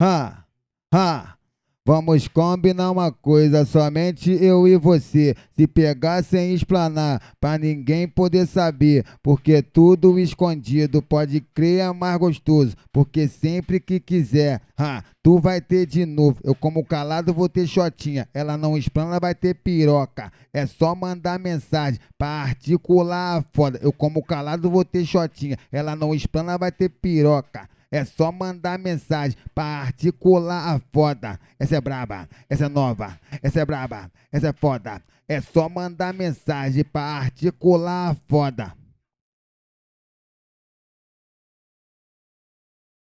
Ha, ha. Vamos combinar uma coisa, somente eu e você. Se pegar sem explanar, pra ninguém poder saber. Porque tudo escondido pode crer é mais gostoso. Porque sempre que quiser, ha, tu vai ter de novo. Eu, como calado, vou ter shotinha. Ela não explana, vai ter piroca. É só mandar mensagem pra articular a foda. Eu, como calado, vou ter shotinha. Ela não explana, vai ter piroca. É só mandar mensagem pra articular a foda. Essa é braba, essa é nova, essa é braba, essa é foda. É só mandar mensagem pra articular a foda.